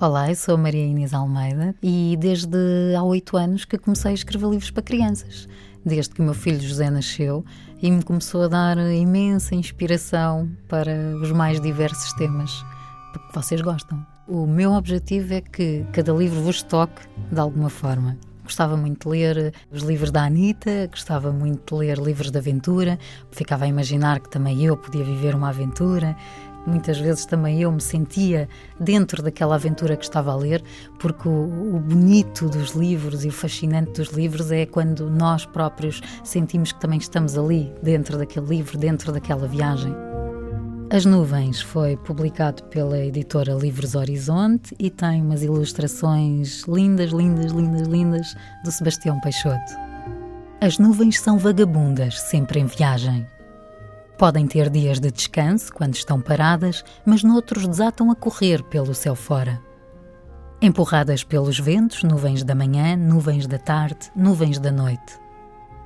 Olá, eu sou a Maria Inês Almeida e desde há oito anos que comecei a escrever livros para crianças. Desde que o meu filho José nasceu e me começou a dar imensa inspiração para os mais diversos temas que vocês gostam. O meu objetivo é que cada livro vos toque de alguma forma. Gostava muito de ler os livros da Anitta, gostava muito de ler livros de aventura, ficava a imaginar que também eu podia viver uma aventura. Muitas vezes também eu me sentia dentro daquela aventura que estava a ler, porque o, bonito dos livros e o fascinante dos livros é quando nós próprios sentimos que também estamos ali, dentro daquele livro, dentro daquela viagem. As Nuvens foi publicado pela editora Livros Horizonte e tem umas ilustrações lindas, lindas, lindas, lindas do Sebastião Peixoto. As nuvens são vagabundas, sempre em viagem. Podem ter dias de descanso quando estão paradas, mas noutros desatam a correr pelo céu fora. Empurradas pelos ventos, nuvens da manhã, nuvens da tarde, nuvens da noite.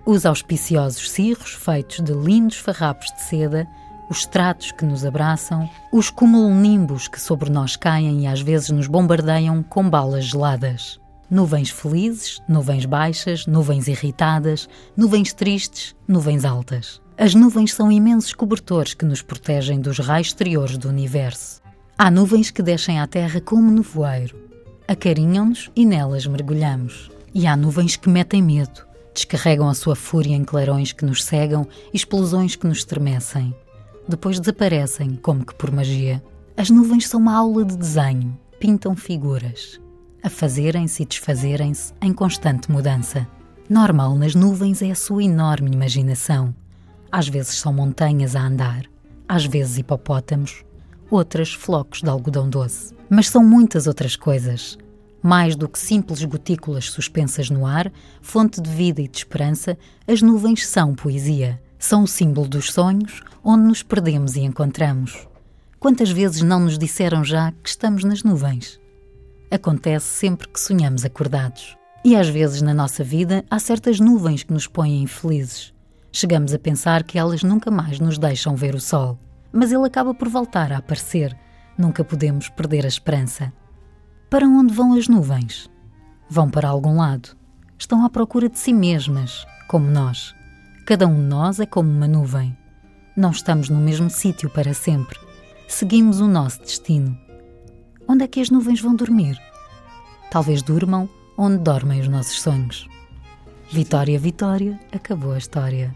Os auspiciosos cirros, feitos de lindos farrapos de seda, os tratos que nos abraçam, os cumulonimbos que sobre nós caem e às vezes nos bombardeiam com balas geladas. Nuvens felizes, nuvens baixas, nuvens irritadas, nuvens tristes, nuvens altas. As nuvens são imensos cobertores que nos protegem dos raios exteriores do universo. Há nuvens que descem à Terra como nevoeiro, acarinham-nos e nelas mergulhamos. E há nuvens que metem medo, descarregam a sua fúria em clarões que nos cegam explosões que nos estremecem depois desaparecem, como que por magia. As nuvens são uma aula de desenho, pintam figuras, a fazerem-se e desfazerem-se em constante mudança. Normal nas nuvens é a sua enorme imaginação. Às vezes são montanhas a andar, às vezes hipopótamos, outras flocos de algodão doce. Mas são muitas outras coisas. Mais do que simples gotículas suspensas no ar, fonte de vida e de esperança, as nuvens são poesia são o símbolo dos sonhos onde nos perdemos e encontramos. Quantas vezes não nos disseram já que estamos nas nuvens? Acontece sempre que sonhamos acordados. E às vezes na nossa vida há certas nuvens que nos põem infelizes. Chegamos a pensar que elas nunca mais nos deixam ver o sol. Mas ele acaba por voltar a aparecer. Nunca podemos perder a esperança. Para onde vão as nuvens? Vão para algum lado. Estão à procura de si mesmas, como nós. Cada um de nós é como uma nuvem. Não estamos no mesmo sítio para sempre. Seguimos o nosso destino. Onde é que as nuvens vão dormir? Talvez durmam onde dormem os nossos sonhos. Vitória, Vitória, acabou a história.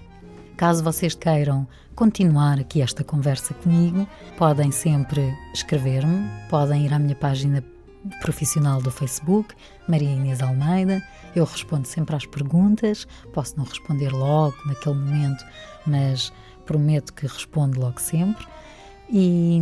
Caso vocês queiram continuar aqui esta conversa comigo, podem sempre escrever-me, podem ir à minha página profissional do Facebook, Maria Inês Almeida. Eu respondo sempre às perguntas, posso não responder logo naquele momento, mas prometo que respondo logo sempre. E,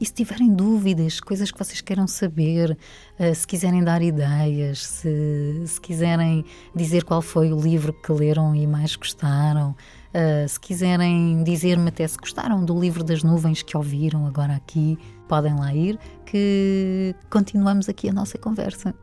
e, se tiverem dúvidas, coisas que vocês queiram saber, uh, se quiserem dar ideias, se, se, quiserem dizer qual foi o livro que leram e mais gostaram, uh, se quiserem dizer-me até se gostaram do livro das nuvens que ouviram agora aqui, podem lá ir, que continuamos aqui a nossa conversa.